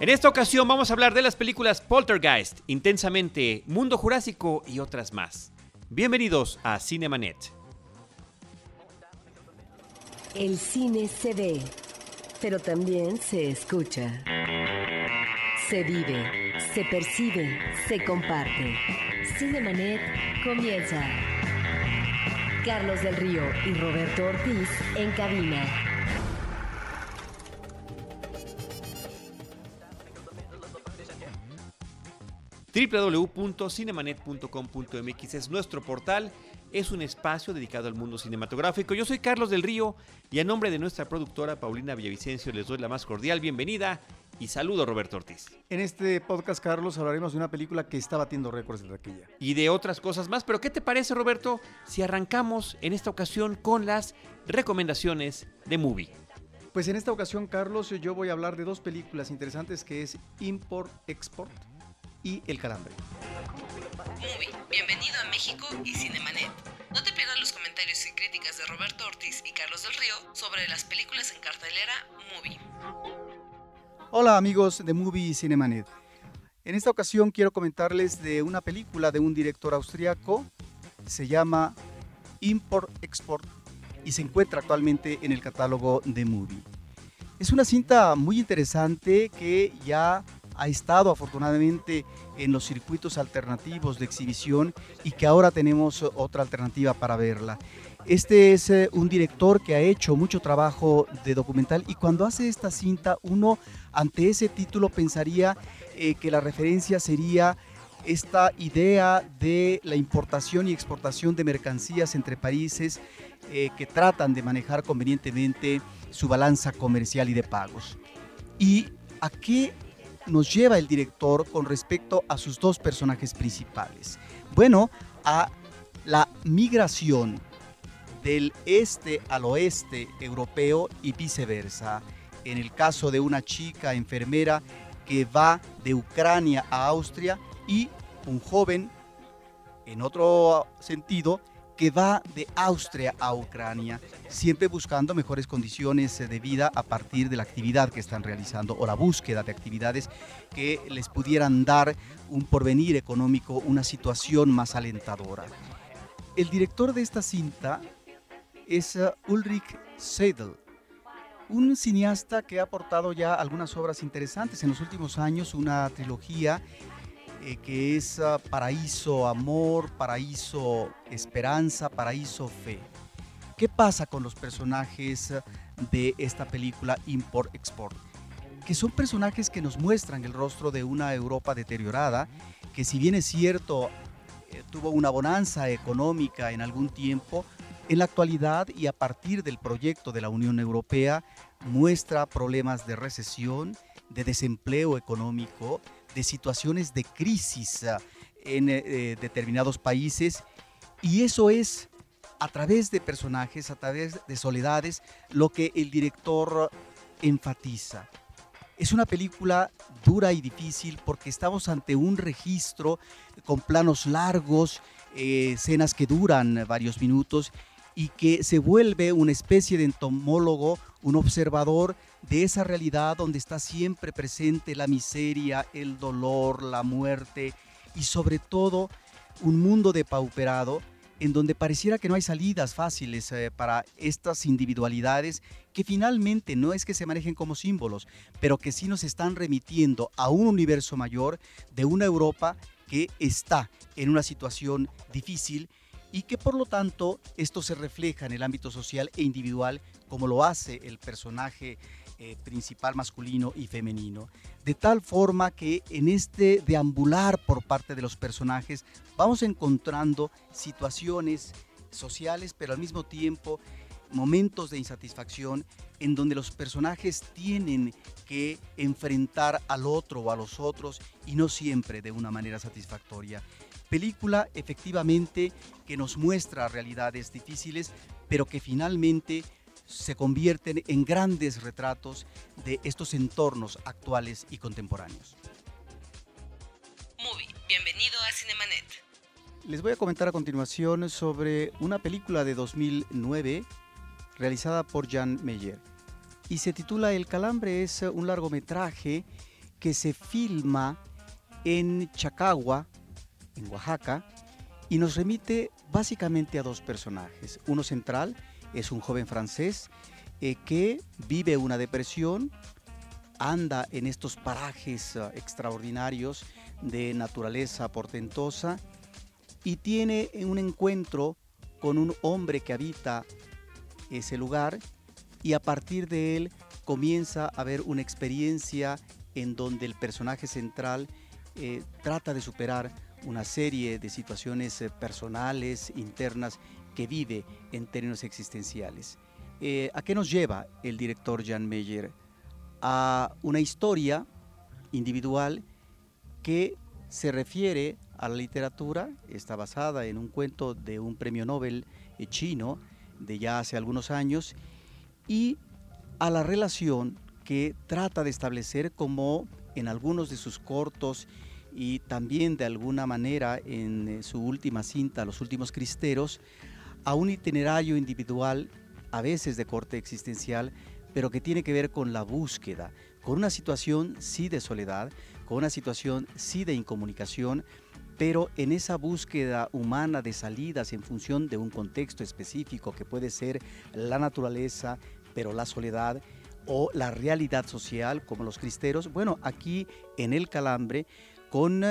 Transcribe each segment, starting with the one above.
En esta ocasión vamos a hablar de las películas Poltergeist, Intensamente, Mundo Jurásico y otras más. Bienvenidos a Cinemanet. El cine se ve, pero también se escucha. Se vive, se percibe, se comparte. Cinemanet comienza. Carlos del Río y Roberto Ortiz en cabina. www.cinemanet.com.mx es nuestro portal, es un espacio dedicado al mundo cinematográfico. Yo soy Carlos del Río y a nombre de nuestra productora Paulina Villavicencio les doy la más cordial bienvenida y saludo Roberto Ortiz. En este podcast, Carlos, hablaremos de una película que está batiendo récords de taquilla. Y de otras cosas más, pero ¿qué te parece Roberto si arrancamos en esta ocasión con las recomendaciones de Movie? Pues en esta ocasión, Carlos, yo voy a hablar de dos películas interesantes que es Import Export y El Calambre. Movie, bienvenido a México y Cinemanet. No te pierdas los comentarios y críticas de Roberto Ortiz y Carlos del Río sobre las películas en cartelera Movie. Hola amigos de Movie y Cinemanet. En esta ocasión quiero comentarles de una película de un director austriaco, se llama Import Export y se encuentra actualmente en el catálogo de Movie. Es una cinta muy interesante que ya ha estado afortunadamente en los circuitos alternativos de exhibición y que ahora tenemos otra alternativa para verla. Este es eh, un director que ha hecho mucho trabajo de documental y cuando hace esta cinta uno ante ese título pensaría eh, que la referencia sería esta idea de la importación y exportación de mercancías entre países eh, que tratan de manejar convenientemente su balanza comercial y de pagos. ¿Y a qué nos lleva el director con respecto a sus dos personajes principales? Bueno, a la migración del este al oeste europeo y viceversa. En el caso de una chica enfermera que va de Ucrania a Austria y un joven, en otro sentido, que va de Austria a Ucrania, siempre buscando mejores condiciones de vida a partir de la actividad que están realizando o la búsqueda de actividades que les pudieran dar un porvenir económico, una situación más alentadora. El director de esta cinta es uh, Ulrich Seidel, un cineasta que ha aportado ya algunas obras interesantes en los últimos años, una trilogía eh, que es uh, Paraíso Amor, Paraíso Esperanza, Paraíso Fe. ¿Qué pasa con los personajes uh, de esta película Import Export? Que son personajes que nos muestran el rostro de una Europa deteriorada, que si bien es cierto, eh, tuvo una bonanza económica en algún tiempo, en la actualidad y a partir del proyecto de la Unión Europea muestra problemas de recesión, de desempleo económico, de situaciones de crisis ah, en eh, determinados países y eso es a través de personajes, a través de soledades, lo que el director enfatiza. Es una película dura y difícil porque estamos ante un registro con planos largos, eh, escenas que duran varios minutos y que se vuelve una especie de entomólogo, un observador de esa realidad donde está siempre presente la miseria, el dolor, la muerte y sobre todo un mundo depauperado en donde pareciera que no hay salidas fáciles eh, para estas individualidades que finalmente no es que se manejen como símbolos, pero que sí nos están remitiendo a un universo mayor de una Europa que está en una situación difícil y que por lo tanto esto se refleja en el ámbito social e individual como lo hace el personaje eh, principal masculino y femenino. De tal forma que en este deambular por parte de los personajes vamos encontrando situaciones sociales, pero al mismo tiempo momentos de insatisfacción en donde los personajes tienen que enfrentar al otro o a los otros y no siempre de una manera satisfactoria película efectivamente que nos muestra realidades difíciles, pero que finalmente se convierten en grandes retratos de estos entornos actuales y contemporáneos. Movie, bienvenido a Cinemanet. Les voy a comentar a continuación sobre una película de 2009 realizada por Jan Meyer. y se titula El Calambre. Es un largometraje que se filma en Chacagua, en Oaxaca, y nos remite básicamente a dos personajes. Uno central es un joven francés eh, que vive una depresión, anda en estos parajes uh, extraordinarios de naturaleza portentosa y tiene un encuentro con un hombre que habita ese lugar y a partir de él comienza a haber una experiencia en donde el personaje central eh, trata de superar una serie de situaciones eh, personales, internas, que vive en términos existenciales. Eh, ¿A qué nos lleva el director Jan Meyer? A una historia individual que se refiere a la literatura, está basada en un cuento de un premio Nobel eh, chino de ya hace algunos años, y a la relación que trata de establecer como en algunos de sus cortos y también de alguna manera en eh, su última cinta, Los Últimos Cristeros, a un itinerario individual, a veces de corte existencial, pero que tiene que ver con la búsqueda, con una situación sí de soledad, con una situación sí de incomunicación, pero en esa búsqueda humana de salidas en función de un contexto específico que puede ser la naturaleza, pero la soledad o la realidad social como los cristeros, bueno, aquí en el calambre con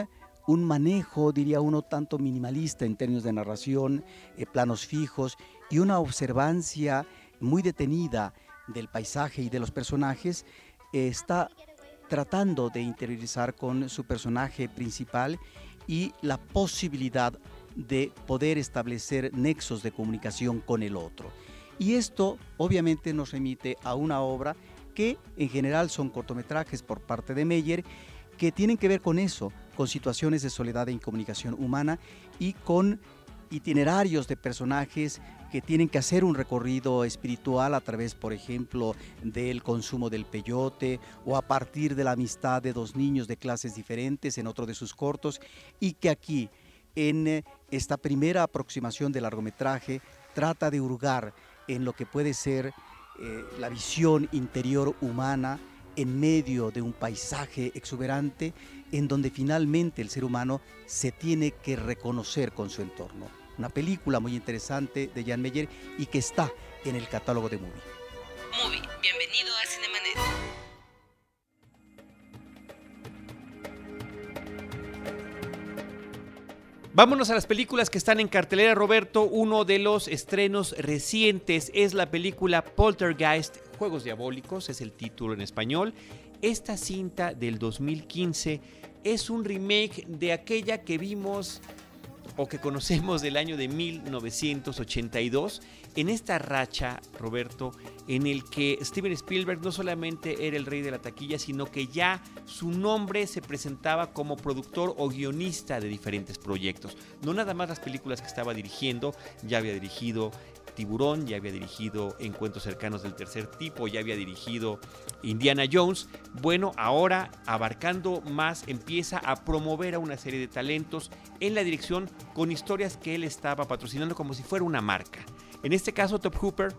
un manejo, diría uno, tanto minimalista en términos de narración, eh, planos fijos y una observancia muy detenida del paisaje y de los personajes, eh, está tratando de interiorizar con su personaje principal y la posibilidad de poder establecer nexos de comunicación con el otro. Y esto obviamente nos remite a una obra que en general son cortometrajes por parte de Meyer que tienen que ver con eso, con situaciones de soledad e incomunicación humana y con itinerarios de personajes que tienen que hacer un recorrido espiritual a través, por ejemplo, del consumo del peyote o a partir de la amistad de dos niños de clases diferentes en otro de sus cortos y que aquí, en esta primera aproximación del largometraje, trata de hurgar en lo que puede ser eh, la visión interior humana en medio de un paisaje exuberante en donde finalmente el ser humano se tiene que reconocer con su entorno. Una película muy interesante de Jan Meyer y que está en el catálogo de Movie. Movie, bienvenido a Cinemanet. Vámonos a las películas que están en cartelera, Roberto. Uno de los estrenos recientes es la película Poltergeist, Juegos Diabólicos, es el título en español. Esta cinta del 2015 es un remake de aquella que vimos o que conocemos del año de 1982, en esta racha, Roberto, en el que Steven Spielberg no solamente era el rey de la taquilla, sino que ya su nombre se presentaba como productor o guionista de diferentes proyectos. No nada más las películas que estaba dirigiendo, ya había dirigido Tiburón, ya había dirigido Encuentros cercanos del tercer tipo, ya había dirigido Indiana Jones. Bueno, ahora abarcando más empieza a promover a una serie de talentos en la dirección con historias que él estaba patrocinando como si fuera una marca. En este caso, Top Hooper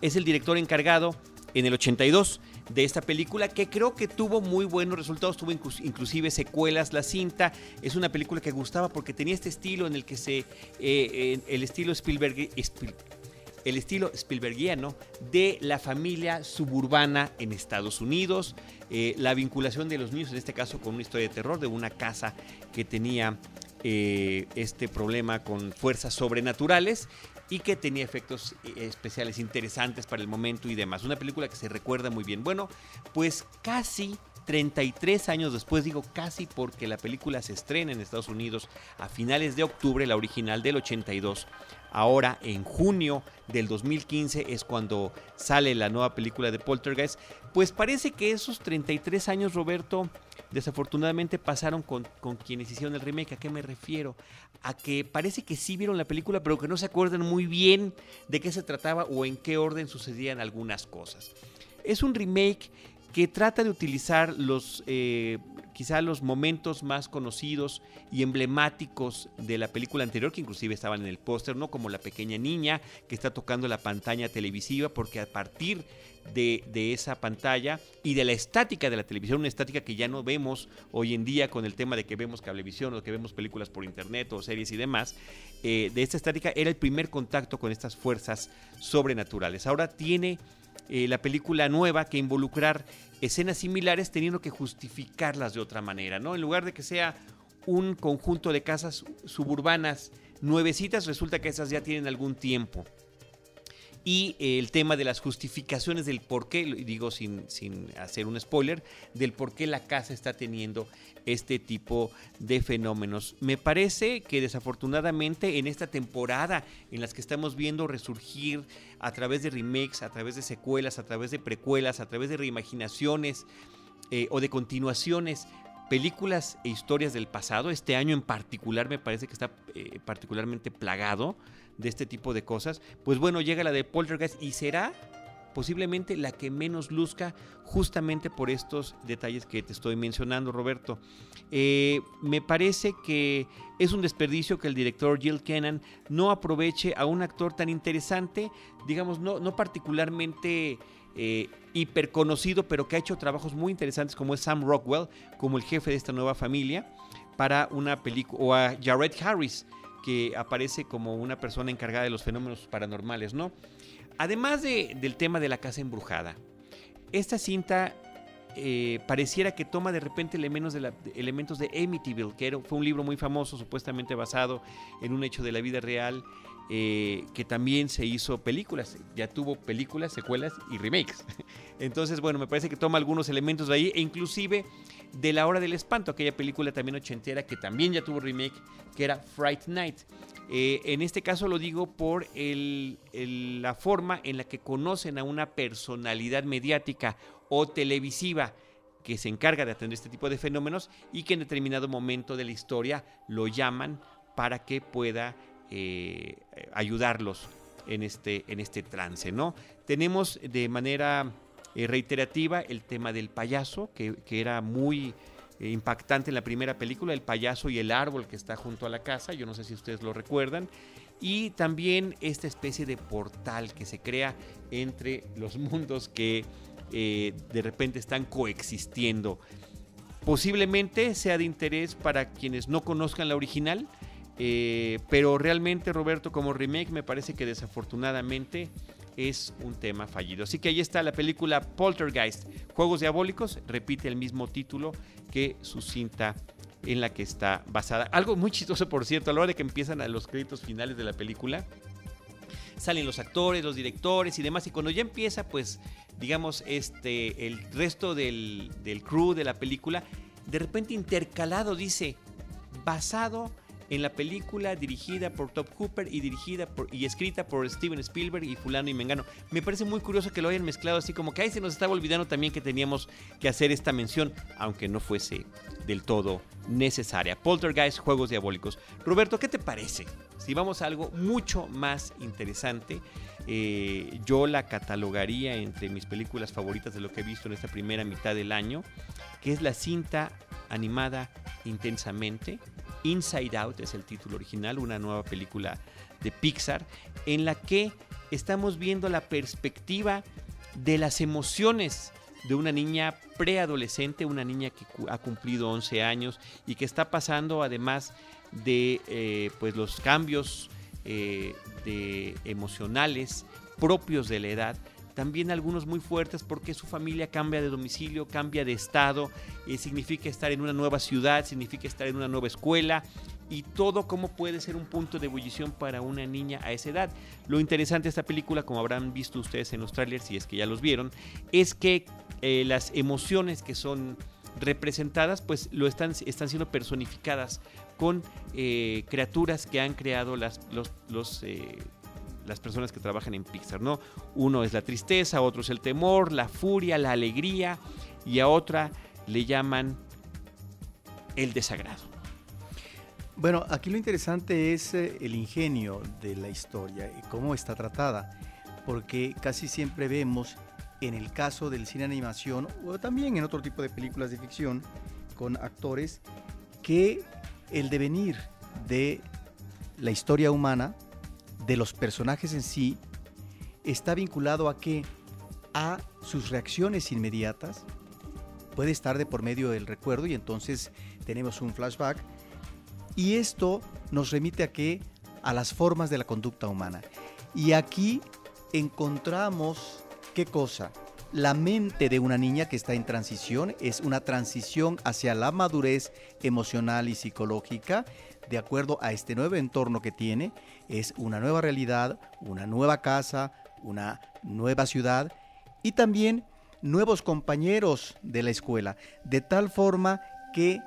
es el director encargado en el 82 de esta película que creo que tuvo muy buenos resultados, tuvo inclusive secuelas la cinta, es una película que gustaba porque tenía este estilo en el que se, eh, el estilo Spielberg, el estilo Spielbergiano de la familia suburbana en Estados Unidos, eh, la vinculación de los niños, en este caso con una historia de terror de una casa que tenía eh, este problema con fuerzas sobrenaturales y que tenía efectos eh, especiales interesantes para el momento y demás. Una película que se recuerda muy bien. Bueno, pues casi 33 años después, digo casi porque la película se estrena en Estados Unidos a finales de octubre, la original del 82. Ahora, en junio del 2015, es cuando sale la nueva película de Poltergeist. Pues parece que esos 33 años, Roberto, desafortunadamente pasaron con, con, quienes hicieron el remake. ¿A qué me refiero? A que parece que sí vieron la película, pero que no se acuerdan muy bien de qué se trataba o en qué orden sucedían algunas cosas. Es un remake que trata de utilizar los, eh, quizá los momentos más conocidos y emblemáticos de la película anterior, que inclusive estaban en el póster, ¿no? Como la pequeña niña que está tocando la pantalla televisiva, porque a partir de, esa pantalla y de la estática de la televisión, una estática que ya no vemos hoy en día con el tema de que vemos cablevisión o que vemos películas por internet o series y demás, eh, de esta estática era el primer contacto con estas fuerzas sobrenaturales. Ahora tiene eh, la película nueva que involucrar escenas similares teniendo que justificarlas de otra manera, ¿no? En lugar de que sea un conjunto de casas suburbanas nuevecitas, resulta que esas ya tienen algún tiempo y el tema de las justificaciones del por qué, digo sin, sin hacer un spoiler, del por qué la casa está teniendo este tipo de fenómenos. Me parece que desafortunadamente en esta temporada en las que estamos viendo resurgir a través de remakes, a través de secuelas, a través de precuelas, a través de reimaginaciones eh, o de continuaciones, películas e historias del pasado, este año en particular me parece que está eh, particularmente plagado de este tipo de cosas, pues bueno, llega la de Poltergeist y será posiblemente la que menos luzca justamente por estos detalles que te estoy mencionando, Roberto. Eh, me parece que es un desperdicio que el director Jill Kennan no aproveche a un actor tan interesante, digamos, no, no particularmente eh, hiper conocido, pero que ha hecho trabajos muy interesantes como es Sam Rockwell, como el jefe de esta nueva familia, para una película, o a Jared Harris, que aparece como una persona encargada de los fenómenos paranormales, ¿no? Además del tema de la casa embrujada, esta cinta eh, pareciera que toma de repente elementos de, elementos de Amityville, que fue un libro muy famoso, supuestamente basado en un hecho de la vida real, eh, que también se hizo películas, ya tuvo películas, secuelas y remakes. Entonces, bueno, me parece que toma algunos elementos de ahí, e inclusive de La Hora del Espanto, aquella película también ochentera que también ya tuvo remake, que era Fright Night. Eh, en este caso lo digo por la forma en la que conocen a una personalidad mediática o televisiva que se encarga de atender este tipo de fenómenos y que en determinado momento de la historia lo llaman para que pueda eh, ayudarlos en este, en este trance, ¿no? Tenemos de manera eh, reiterativa el tema del payaso, que, era muy eh, impactante en la primera película, el payaso y el árbol que está junto a la casa, yo no sé si ustedes lo recuerdan, y también esta especie de portal que se crea entre los mundos que de repente están coexistiendo. Posiblemente sea de interés para quienes no conozcan la original, pero realmente Roberto como remake me parece que desafortunadamente es un tema fallido. Así que ahí está la película Poltergeist, Juegos Diabólicos, repite el mismo título que su cinta en la que está basada. Algo muy chistoso, por cierto, a la hora de que empiezan los créditos finales de la película, salen los actores, los directores y demás, y cuando ya empieza, pues, digamos, este, el resto del, del crew de la película, de repente intercalado dice, basado en la película dirigida por Top Cooper y dirigida y escrita por Steven Spielberg y fulano y mengano. Me parece muy curioso que lo hayan mezclado así como que ahí se nos estaba olvidando también que teníamos que hacer esta mención, aunque no fuese del todo necesaria. Poltergeist, Juegos Diabólicos. Roberto, ¿qué te parece? Si vamos a algo mucho más interesante, eh, yo la catalogaría entre mis películas favoritas de lo que he visto en esta primera mitad del año, que es la cinta animada intensamente Inside Out es el título original, una nueva película de Pixar, en la que estamos viendo la perspectiva de las emociones de una niña preadolescente, una niña que ha cumplido 11 años y que está pasando además de eh, pues los cambios eh, emocionales propios de la edad también algunos muy fuertes porque su familia cambia de domicilio, cambia de estado, eh, significa estar en una nueva ciudad, significa estar en una nueva escuela y todo como puede ser un punto de ebullición para una niña a esa edad. Lo interesante de esta película, como habrán visto ustedes en los trailers, si es que ya los vieron, es que eh, las emociones que son representadas, pues lo están, están siendo personificadas con eh, criaturas que han creado las, los las personas que trabajan en Pixar, ¿no? Uno es la tristeza, otro es el temor, la furia, la alegría y a otra le llaman el desagrado. Bueno, aquí lo interesante es eh, el ingenio de la historia y cómo está tratada, porque casi siempre vemos en el caso del cine animación o también en otro tipo de películas de ficción con actores que el devenir de la historia humana, de los personajes en sí, está vinculado a que a sus reacciones inmediatas puede estar de por medio del recuerdo y entonces tenemos un flashback y esto nos remite a que a las formas de la conducta humana. Y aquí encontramos qué cosa? La mente de una niña que está en transición es una transición hacia la madurez emocional y psicológica de acuerdo a este nuevo entorno que tiene. Es una nueva realidad, una nueva casa, una nueva ciudad y también nuevos compañeros de la escuela. De tal forma que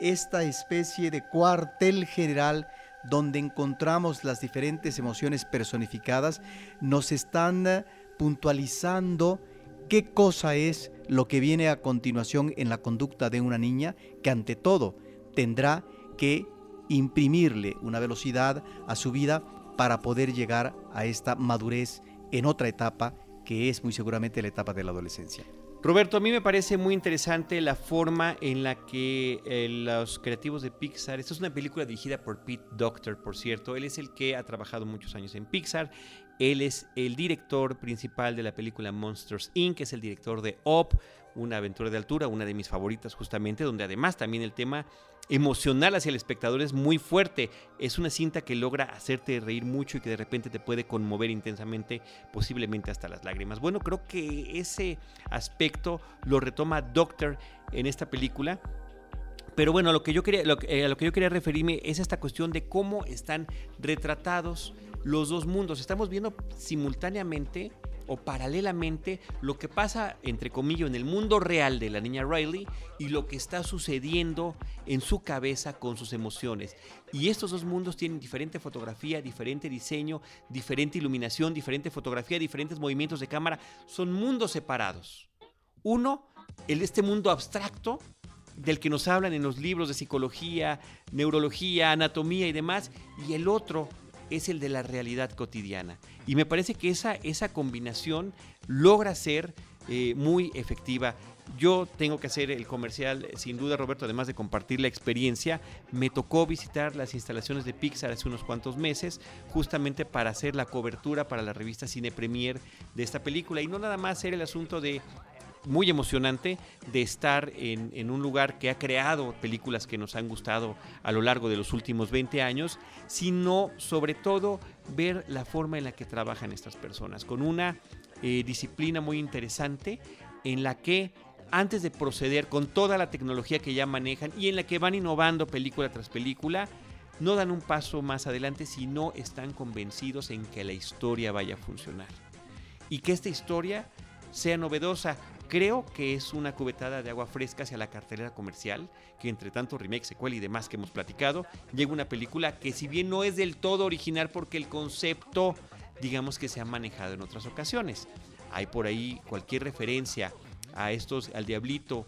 esta especie de cuartel general donde encontramos las diferentes emociones personificadas nos están puntualizando qué cosa es lo que viene a continuación en la conducta de una niña que ante todo tendrá que imprimirle una velocidad a su vida para poder llegar a esta madurez en otra etapa que es muy seguramente la etapa de la adolescencia. Roberto, a mí me parece muy interesante la forma en la que eh, los creativos de Pixar, esta es una película dirigida por Pete Doctor, por cierto, él es el que ha trabajado muchos años en Pixar él es el director principal de la película Monsters Inc., es el director de Up, una aventura de altura, una de mis favoritas justamente, donde además también el tema emocional hacia el espectador es muy fuerte. Es una cinta que logra hacerte reír mucho y que de repente te puede conmover intensamente, posiblemente hasta las lágrimas. Bueno, creo que ese aspecto lo retoma Doctor en esta película. Pero bueno, lo que yo quería, eh, a lo que yo quería referirme es esta cuestión de cómo están retratados los dos mundos. Estamos viendo simultáneamente o paralelamente lo que pasa, entre comillas, en el mundo real de la niña Riley y lo que está sucediendo en su cabeza con sus emociones. Y estos dos mundos tienen diferente fotografía, diferente diseño, diferente iluminación, diferente fotografía, diferentes movimientos de cámara. Son mundos separados. Uno, el, este mundo abstracto del que nos hablan en los libros de psicología, neurología, anatomía y demás, y el otro, es el de la realidad cotidiana. Y me parece que esa, esa combinación logra ser eh, muy efectiva. Yo tengo que hacer el comercial, sin duda, Roberto, además de compartir la experiencia. Me tocó visitar las instalaciones de Pixar hace unos cuantos meses, justamente para hacer la cobertura para la revista Cine Premier de esta película. Y no nada más ser el asunto de muy emocionante de estar en, un lugar que ha creado películas que nos han gustado a lo largo de los últimos 20 años, sino sobre todo ver la forma en la que trabajan estas personas, con una eh, disciplina muy interesante en la que antes de proceder con toda la tecnología que ya manejan y en la que van innovando película tras película, no dan un paso más adelante si no están convencidos en que la historia vaya a funcionar. Y que esta historia sea novedosa. Creo que es una cubetada de agua fresca hacia la cartelera comercial, que entre tanto remake, secuela y demás que hemos platicado, llega una película que si bien no es del todo original porque el concepto, digamos que se ha manejado en otras ocasiones. Hay por ahí cualquier referencia a estos, al diablito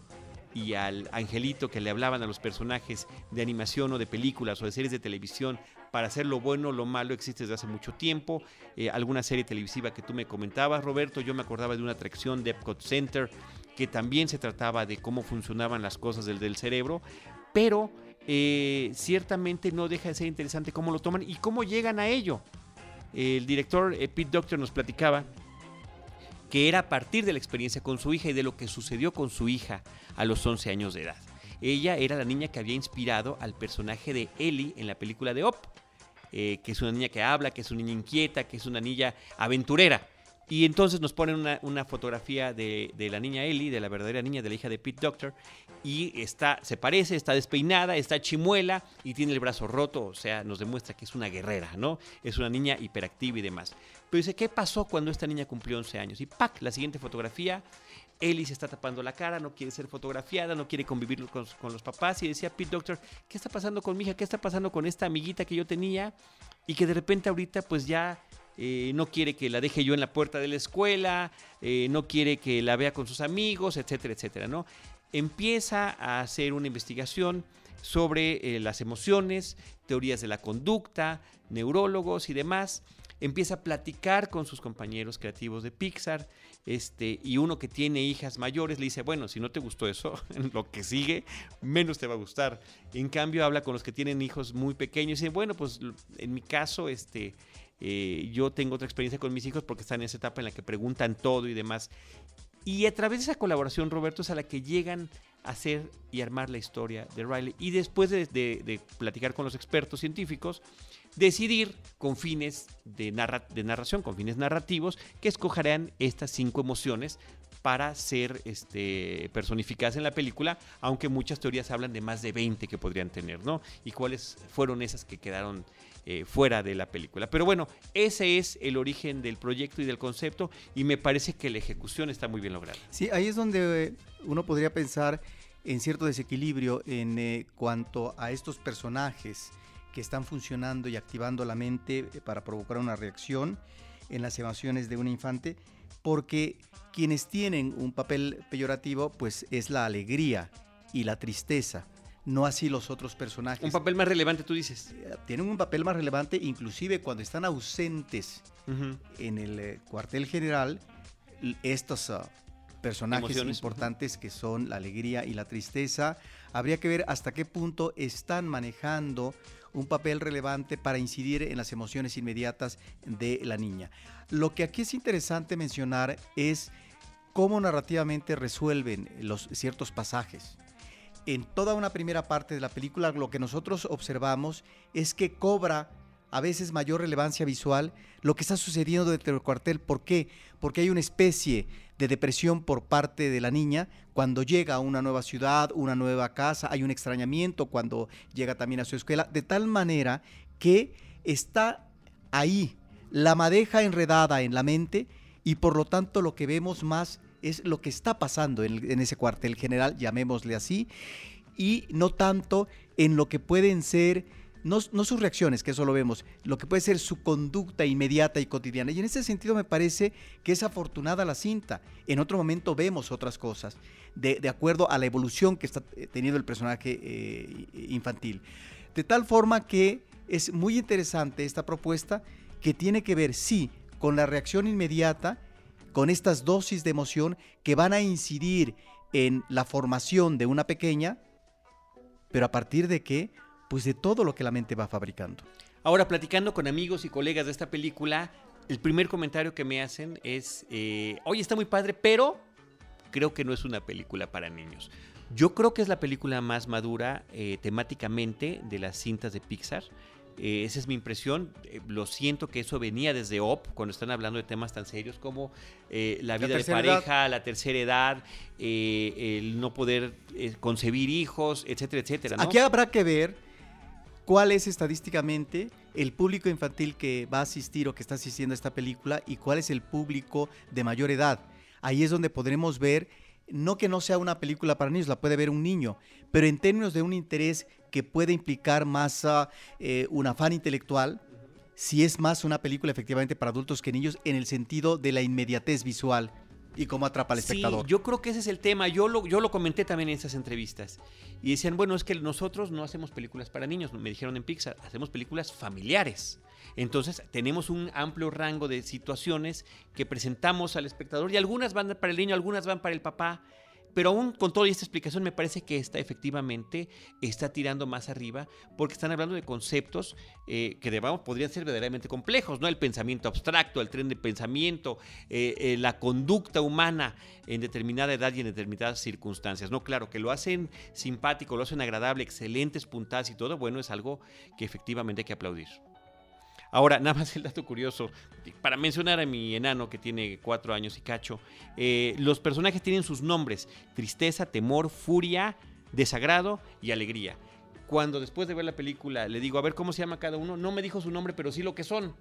y al angelito que le hablaban a los personajes de animación o de películas o de series de televisión para hacer lo bueno, lo malo existe desde hace mucho tiempo. Eh, alguna serie televisiva que tú me comentabas, Roberto, yo me acordaba de una atracción de Epcot Center que también se trataba de cómo funcionaban las cosas del, del cerebro, pero eh, ciertamente no deja de ser interesante cómo lo toman y cómo llegan a ello. El director eh, Pete Doctor nos platicaba que era a partir de la experiencia con su hija y de lo que sucedió con su hija a los 11 años de edad. Ella era la niña que había inspirado al personaje de Ellie en la película de Op, eh, que es una niña que habla, que es una niña inquieta, que es una niña aventurera. Y entonces nos ponen una, fotografía de, la niña Ellie, de la verdadera niña, de la hija de Pete Doctor, y está, se parece, está despeinada, está chimuela y tiene el brazo roto, o sea, nos demuestra que es una guerrera, ¿no? Es una niña hiperactiva y demás. Pero dice, ¿qué pasó cuando esta niña cumplió 11 años? Y ¡pac! La siguiente fotografía, Ellie se está tapando la cara, no quiere ser fotografiada, no quiere convivir con, los papás. Y decía Pete Doctor, ¿qué está pasando con mi hija? ¿Qué está pasando con esta amiguita que yo tenía? Y que de repente ahorita pues ya eh, no quiere que la deje yo en la puerta de la escuela, eh, no quiere que la vea con sus amigos, etcétera, etcétera, ¿no? Empieza a hacer una investigación sobre eh, las emociones, teorías de la conducta, neurólogos y demás empieza a platicar con sus compañeros creativos de Pixar, este, y uno que tiene hijas mayores le dice, bueno, si no te gustó eso, lo que sigue, menos te va a gustar. En cambio, habla con los que tienen hijos muy pequeños y dice, bueno, pues en mi caso, este, eh, yo tengo otra experiencia con mis hijos porque están en esa etapa en la que preguntan todo y demás. Y a través de esa colaboración, Roberto, es a la que llegan a hacer y armar la historia de Riley. Y después de, de platicar con los expertos científicos, decidir con fines de, narración, con fines narrativos, que escogerán estas cinco emociones para ser este, personificadas en la película, aunque muchas teorías hablan de más de 20 que podrían tener, ¿no? Y cuáles fueron esas que quedaron eh, fuera de la película. Pero bueno, ese es el origen del proyecto y del concepto y me parece que la ejecución está muy bien lograda. Sí, ahí es donde eh, uno podría pensar en cierto desequilibrio en eh, cuanto a estos personajes que están funcionando y activando la mente eh, para provocar una reacción en las emociones de un infante, porque quienes tienen un papel peyorativo, pues es la alegría y la tristeza, no así los otros personajes. Un papel más relevante, tú dices. Eh, tienen un papel más relevante, inclusive cuando están ausentes en el eh, cuartel general, estos ah, personajes importantes que son la alegría y la tristeza, habría que ver hasta qué punto están manejando un papel relevante para incidir en las emociones inmediatas de la niña. Lo que aquí es interesante mencionar es cómo narrativamente resuelven los ciertos pasajes. En toda una primera parte de la película lo que nosotros observamos es que cobra a veces mayor relevancia visual lo que está sucediendo dentro del cuartel. ¿Por qué? Porque hay una especie de depresión por parte de la niña cuando llega a una nueva ciudad, una nueva casa, hay un extrañamiento cuando llega también a su escuela, de tal manera que está ahí, la madeja enredada en la mente y por lo tanto lo que vemos más es lo que está pasando en, en ese cuartel general, llamémosle así, y no tanto en lo que pueden ser no, sus reacciones, que eso lo vemos, lo que puede ser su conducta inmediata y cotidiana. Y en ese sentido me parece que es afortunada la cinta. En otro momento vemos otras cosas, de, acuerdo a la evolución que está eh, teniendo el personaje eh, infantil. De tal forma que es muy interesante esta propuesta que tiene que ver, sí, con la reacción inmediata, con estas dosis de emoción que van a incidir en la formación de una pequeña, pero a partir de que pues de todo lo que la mente va fabricando. Ahora, platicando con amigos y colegas de esta película, el primer comentario que me hacen es, eh, oye, está muy padre, pero creo que no es una película para niños. Yo creo que es la película más madura eh, temáticamente de las cintas de Pixar. Eh, esa es mi impresión. lo siento que eso venía desde OP, cuando están hablando de temas tan serios como la vida de pareja, la tercera edad, el no poder concebir hijos, etcétera, etcétera. Aquí habrá que ver cuál es estadísticamente el público infantil que va a asistir o que está asistiendo a esta película y cuál es el público de mayor edad. Ahí es donde podremos ver, no que no sea una película para niños, la puede ver un niño, pero en términos de un interés que puede implicar más uh, un afán intelectual, si es más una película efectivamente para adultos que niños en el sentido de la inmediatez visual y cómo atrapa al espectador. yo creo que ese es el tema. Yo lo, yo lo comenté también en esas entrevistas. Y decían, bueno, es que nosotros no hacemos películas para niños, me dijeron en Pixar, hacemos películas familiares. Entonces tenemos un amplio rango de situaciones que presentamos al espectador y algunas van para el niño, algunas van para el papá. Pero aún con toda esta explicación me parece que esta efectivamente está tirando más arriba porque están hablando de conceptos eh, que podrían ser verdaderamente complejos, ¿no? El pensamiento abstracto, el tren de pensamiento, eh, eh, la conducta humana en determinada edad y en determinadas circunstancias, ¿no? Claro, que lo hacen simpático, lo hacen agradable, excelentes puntadas y todo, bueno, es algo que efectivamente hay que aplaudir. Ahora, nada más el dato curioso, para mencionar a mi enano que tiene cuatro años y cacho, eh, los personajes tienen sus nombres, tristeza, temor, furia, desagrado y alegría. Cuando después de ver la película le digo, a ver cómo se llama cada uno, no me dijo su nombre, pero sí lo que son.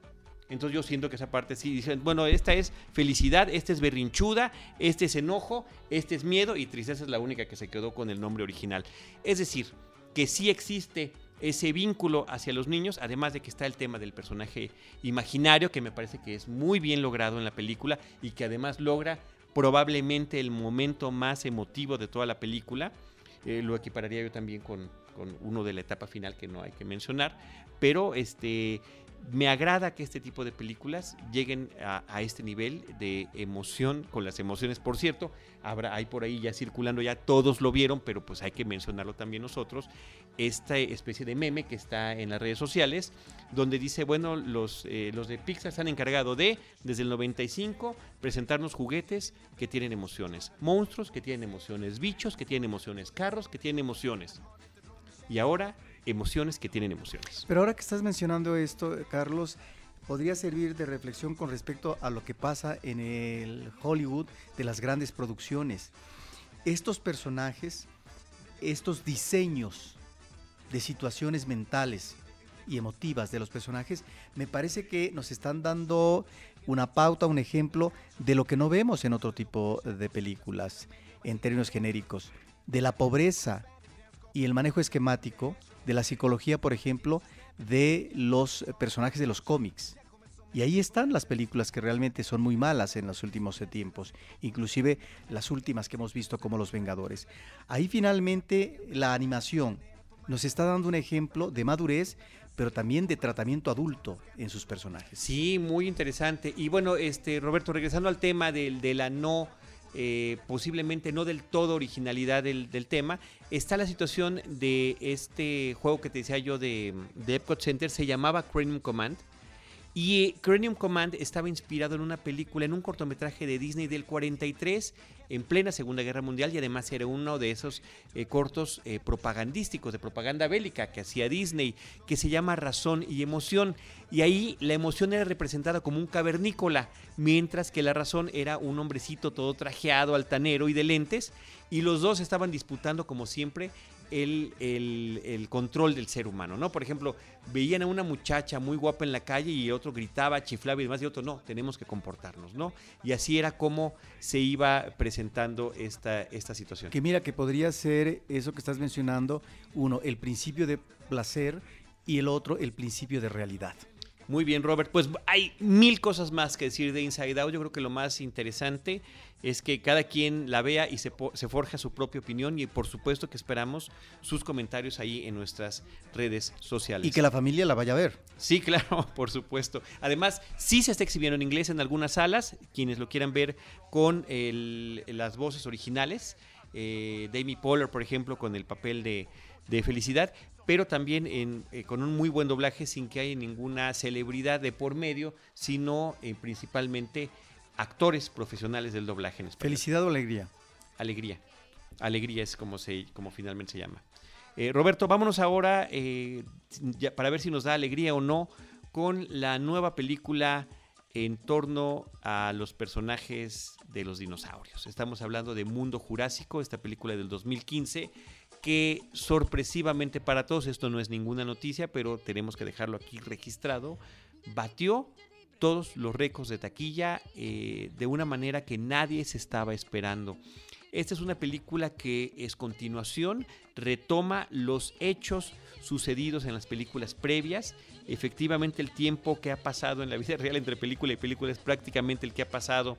Entonces yo siento que esa parte sí, dicen, bueno, esta es felicidad, esta es berrinchuda, este es enojo, este es miedo y tristeza es la única que se quedó con el nombre original. Es decir, que sí existe ese vínculo hacia los niños, además de que está el tema del personaje imaginario, que me parece que es muy bien logrado en la película y que además logra probablemente el momento más emotivo de toda la película. Eh, lo equipararía yo también con, uno de la etapa final que no hay que mencionar, pero este me agrada que este tipo de películas lleguen a, este nivel de emoción, con las emociones, por cierto, habrá, hay por ahí ya circulando, ya todos lo vieron, pero pues hay que mencionarlo también nosotros, esta especie de meme que está en las redes sociales, donde dice, bueno, los, eh, los de Pixar se han encargado de, desde el 95, presentarnos juguetes que tienen emociones, monstruos que tienen emociones, bichos que tienen emociones, carros que tienen emociones. Y ahora emociones que tienen emociones. Pero ahora que estás mencionando esto, Carlos, podría servir de reflexión con respecto a lo que pasa en el Hollywood de las grandes producciones. Estos personajes, estos diseños de situaciones mentales y emotivas de los personajes, me parece que nos están dando una pauta, un ejemplo de lo que no vemos en otro tipo de películas, en términos genéricos, de la pobreza y el manejo esquemático de la psicología, por ejemplo, de los personajes de los cómics. Y ahí están las películas que realmente son muy malas en los últimos tiempos, inclusive las últimas que hemos visto como Los Vengadores. Ahí finalmente la animación nos está dando un ejemplo de madurez, pero también de tratamiento adulto en sus personajes. Sí, muy interesante. Y bueno, este Roberto, regresando al tema del, de la no eh, posiblemente no del todo originalidad del, del, tema, está la situación de este juego que te decía yo de, de Epcot Center, se llamaba Cranium Command. Y eh, Cranium Command estaba inspirado en una película, en un cortometraje de Disney del 43, en plena Segunda Guerra Mundial, y además era uno de esos eh, cortos eh, propagandísticos, de propaganda bélica que hacía Disney, que se llama Razón y Emoción. Y ahí la emoción era representada como un cavernícola, mientras que la razón era un hombrecito todo trajeado, altanero y de lentes, y los dos estaban disputando, como siempre, el, el, el, control del ser humano, ¿no? Por ejemplo, veían a una muchacha muy guapa en la calle y otro gritaba, chiflaba y demás, y otro no, tenemos que comportarnos, ¿no? Y así era como se iba presentando esta, esta situación. Que mira, que podría ser eso que estás mencionando, uno, el principio de placer y el otro, el principio de realidad. Muy bien, Robert. Pues hay mil cosas más que decir de Inside Out. Yo creo que lo más interesante es que cada quien la vea y se, se, forja su propia opinión y por supuesto que esperamos sus comentarios ahí en nuestras redes sociales. Y que la familia la vaya a ver. Sí, claro, por supuesto. Además, sí se está exhibiendo en inglés en algunas salas, quienes lo quieran ver con el, las voces originales. Eh, Demi Poller, por ejemplo, con el papel de, de Felicidad, pero también en, eh, con un muy buen doblaje sin que haya ninguna celebridad de por medio, sino eh, principalmente actores profesionales del doblaje en español. ¿Felicidad o alegría? Alegría. Alegría es como, se, como finalmente se llama. Eh, Roberto, vámonos ahora ya, para ver si nos da alegría o no con la nueva película en torno a los personajes de los dinosaurios. Estamos hablando de Mundo Jurásico, esta película del 2015 que sorpresivamente para todos, esto no es ninguna noticia, pero tenemos que dejarlo aquí registrado, batió todos los récords de taquilla eh, de una manera que nadie se estaba esperando. Esta es una película que es continuación, retoma los hechos sucedidos en las películas previas. Efectivamente el tiempo que ha pasado en la vida real entre película y película es prácticamente el que ha pasado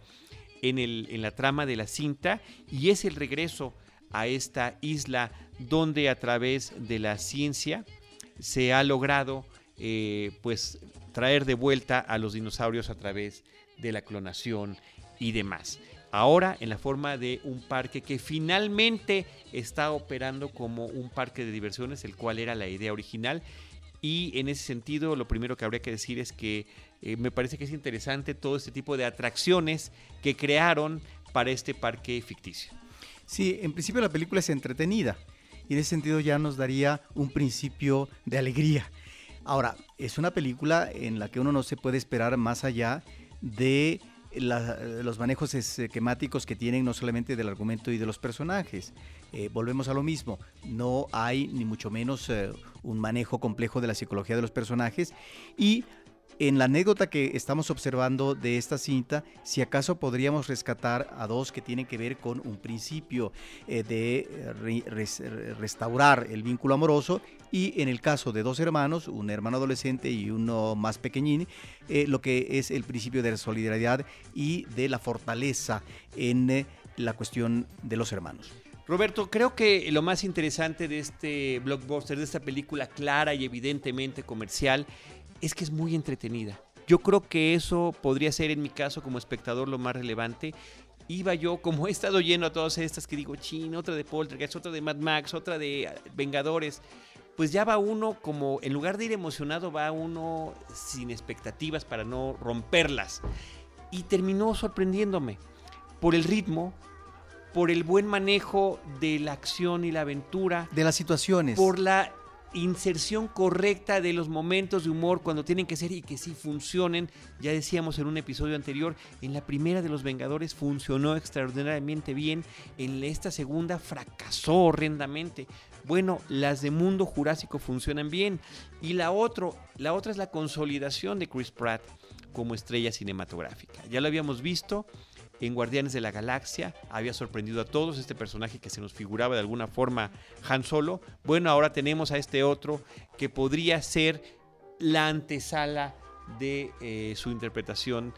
en, el, en la trama de la cinta y es el regreso a esta isla donde a través de la ciencia se ha logrado eh, pues traer de vuelta a los dinosaurios a través de la clonación y demás. Ahora en la forma de un parque que finalmente está operando como un parque de diversiones, el cual era la idea original. Y en ese sentido, lo primero que habría que decir es que eh, me parece que es interesante todo este tipo de atracciones que crearon para este parque ficticio. Sí, en principio la película es entretenida y en ese sentido ya nos daría un principio de alegría. Ahora, es una película en la que uno no se puede esperar más allá de los manejos esquemáticos que tienen no solamente del argumento y de los personajes. Eh, volvemos a lo mismo, no hay ni mucho menos eh, un manejo complejo de la psicología de los personajes y en la anécdota que estamos observando de esta cinta, si acaso podríamos rescatar a dos que tienen que ver con un principio eh, de re, res, restaurar el vínculo amoroso y en el caso de dos hermanos, un hermano adolescente y uno más pequeñín, eh, lo que es el principio de la solidaridad y de la fortaleza en eh, la cuestión de los hermanos. Roberto, creo que lo más interesante de este blockbuster, de esta película clara y evidentemente comercial, es que es muy entretenida. Yo creo que eso podría ser en mi caso como espectador lo más relevante. Iba yo, como he estado yendo a todas estas que digo, chin, otra de Poltergeist, otra de Mad Max, otra de ah, Vengadores, pues ya va uno como, en lugar de ir emocionado, va uno sin expectativas para no romperlas. Y terminó sorprendiéndome por el ritmo, por el buen manejo de la acción y la aventura, De las situaciones. por la inserción correcta de los momentos de humor cuando tienen que ser y que sí funcionen. Ya decíamos en un episodio anterior, en la primera de Los Vengadores funcionó extraordinariamente bien, en esta segunda fracasó horrendamente. Bueno, las de Mundo Jurásico funcionan bien y la otro, la otra es la consolidación de Chris Pratt como estrella cinematográfica. Ya lo habíamos visto en Guardianes de la Galaxia, había sorprendido a todos este personaje que se nos figuraba de alguna forma Han Solo. Bueno, ahora tenemos a este otro que podría ser la antesala de eh, su interpretación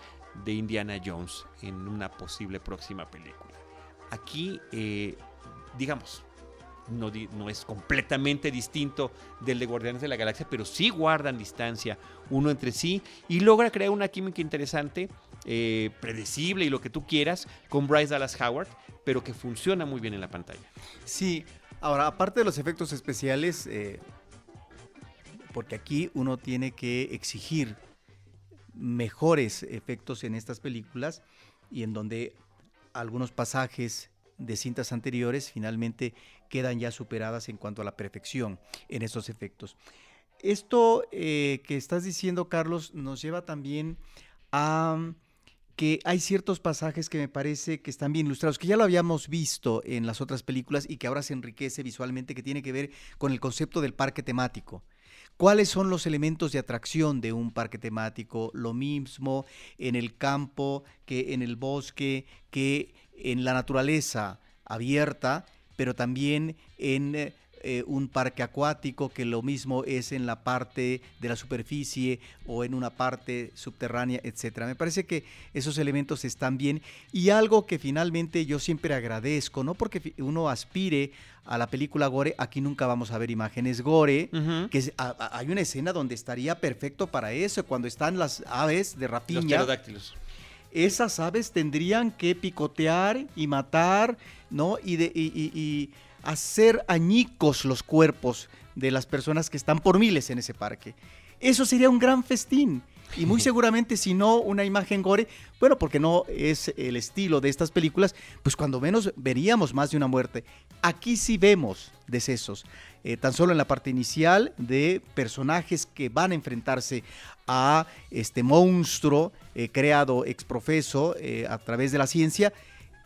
de Indiana Jones en una posible próxima película. Aquí, eh, digamos, no, es completamente distinto del de Guardianes de la Galaxia, pero sí guardan distancia uno entre sí y logra crear una química interesante, eh, predecible y lo que tú quieras, con Bryce Dallas Howard, pero que funciona muy bien en la pantalla. Sí, ahora, aparte de los efectos especiales, eh, porque aquí uno tiene que exigir mejores efectos en estas películas y en donde algunos pasajes de cintas anteriores finalmente quedan ya superadas en cuanto a la perfección en estos efectos. Esto eh, que estás diciendo, Carlos, nos lleva también a mm, que hay ciertos pasajes que me parece que están bien ilustrados, que ya lo habíamos visto en las otras películas y que ahora se enriquece visualmente, que tiene que ver con el concepto del parque temático. ¿Cuáles son los elementos de atracción de un parque temático? Lo mismo en el campo que en el bosque, que en la naturaleza abierta, pero también en eh, un parque acuático, que lo mismo es en la parte de la superficie o en una parte subterránea, etcétera. Me parece que esos elementos están bien y algo que finalmente yo siempre agradezco, no porque uno aspire a la película gore, aquí nunca vamos a ver imágenes gore, que es- a- a- hay una escena donde estaría perfecto para eso, cuando están las aves de Los rapiña pterodáctilos. Esas aves tendrían que picotear y matar, ¿no? Y, de, y, y- y hacer añicos los cuerpos de las personas que están por miles en ese parque. Eso sería un gran festín. Y muy seguramente si no una imagen gore, bueno, porque no es el estilo de estas películas, pues cuando menos veríamos más de una muerte. Aquí sí vemos decesos, eh, tan solo en la parte inicial de personajes que van a enfrentarse a este monstruo eh, creado ex profeso eh, a través de la ciencia,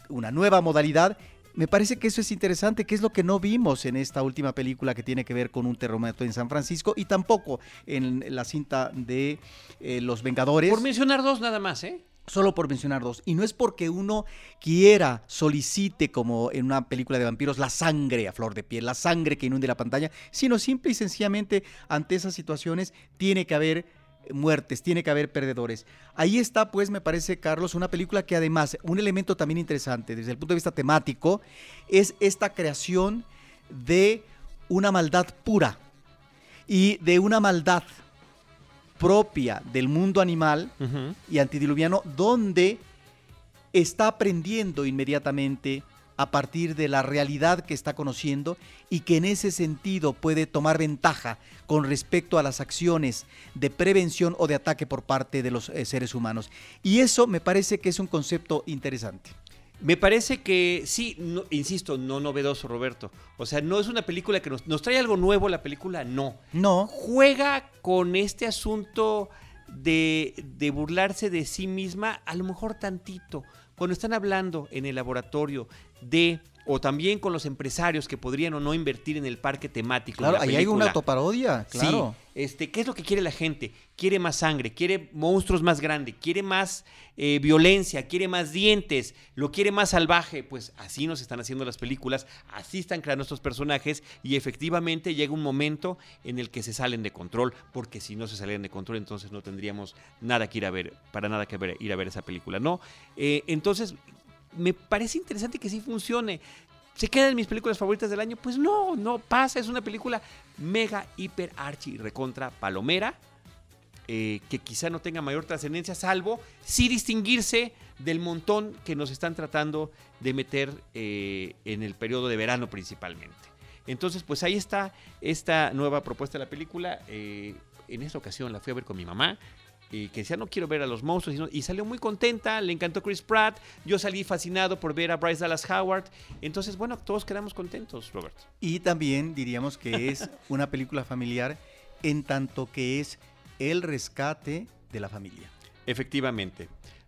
una nueva modalidad. Me parece que eso es interesante, que es lo que no vimos en esta última película que tiene que ver con un terremoto en San Francisco y tampoco en la cinta de Los Vengadores. Por mencionar dos nada más, ¿eh? Solo por mencionar dos. Y no es porque uno quiera, solicite, como en una película de vampiros, la sangre a flor de piel, la sangre que inunde la pantalla, sino simple y sencillamente ante esas situaciones tiene que haber muertes, tiene que haber perdedores. Ahí está, pues, me parece, Carlos, una película que además, un elemento también interesante desde el punto de vista temático, es esta creación de una maldad pura y de una maldad propia del mundo animal y antidiluviano, donde está aprendiendo inmediatamente a partir de la realidad que está conociendo y que en ese sentido puede tomar ventaja con respecto a las acciones de prevención o de ataque por parte de los eh, seres humanos. Y eso me parece que es un concepto interesante. Me parece que sí, no- insisto, no novedoso, Roberto. O sea, no es una película que nos, nos trae algo nuevo, la película no. No, Juega con este asunto de, de burlarse de sí misma, a lo mejor tantito. Cuando están hablando en el laboratorio de, o también con los empresarios que podrían o no invertir en el parque temático. claro, la ahí hay una autoparodia, claro. Sí, este, ¿qué es lo que quiere la gente? Quiere más sangre, quiere monstruos más grandes, quiere más eh, violencia, quiere más dientes, lo quiere más salvaje. Pues así nos están haciendo las películas, así están creando estos personajes y efectivamente llega un momento en el que se salen de control, porque si no se salieran de control entonces no tendríamos nada que ir a ver, para nada que ver, ir a ver esa película, ¿no? Eh, entonces, me parece interesante que sí funcione. ¿Se queda en mis películas favoritas del año? Pues no, no pasa. Es una película mega, hiper, archi, recontra, palomera. eh, que quizá no tenga mayor trascendencia, salvo sí distinguirse del montón que nos están tratando de meter eh, en el periodo de verano principalmente. Entonces, pues ahí está esta nueva propuesta de la película. Eh, en esta ocasión la fui a ver con mi mamá. Que decía, no quiero ver a los monstruos. Y salió muy contenta, le encantó Chris Pratt. Yo salí fascinado por ver a Bryce Dallas Howard. Entonces, bueno, todos quedamos contentos, Robert. Y también diríamos que es una película familiar en tanto que es el rescate de la familia. Efectivamente.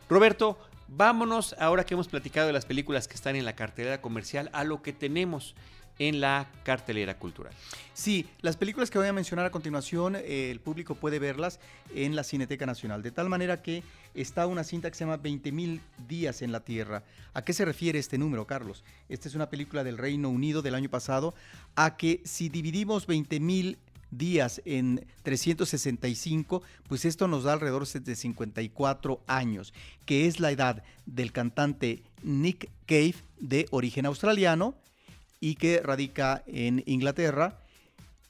Roberto, vámonos ahora que hemos platicado de las películas que están en la cartelera comercial a lo que tenemos en la cartelera cultural. Sí, las películas que voy a mencionar a continuación, eh, el público puede verlas en la Cineteca Nacional, de tal manera que está una cinta que se llama 20.000 días en la Tierra. ¿A qué se refiere este número, Carlos? Esta es una película del Reino Unido del año pasado, a que si dividimos 20.000 días en 365, pues esto nos da alrededor de 54 años, que es la edad del cantante Nick Cave de origen australiano y que radica en Inglaterra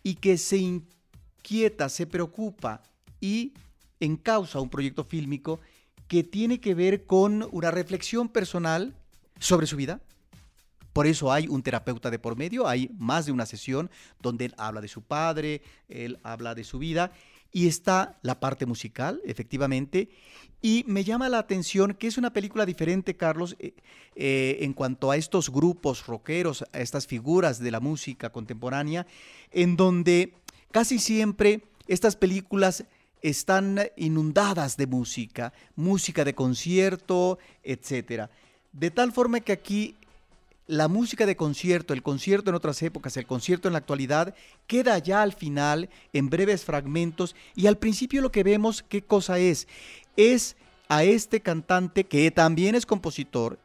y que se inquieta, se preocupa y encausa un proyecto fílmico que tiene que ver con una reflexión personal sobre su vida, por eso hay un terapeuta de por medio, hay más de una sesión donde él habla de su padre, él habla de su vida y está la parte musical, efectivamente. Y me llama la atención que es una película diferente, Carlos, eh, eh, en cuanto a estos grupos rockeros, a estas figuras de la música contemporánea, en donde casi siempre estas películas están inundadas de música, música de concierto, etc. De tal forma que aquí la música de concierto, el concierto en otras épocas, el concierto en la actualidad, queda ya al final en breves fragmentos y al principio lo que vemos, ¿qué cosa es? Es a este cantante que también es compositor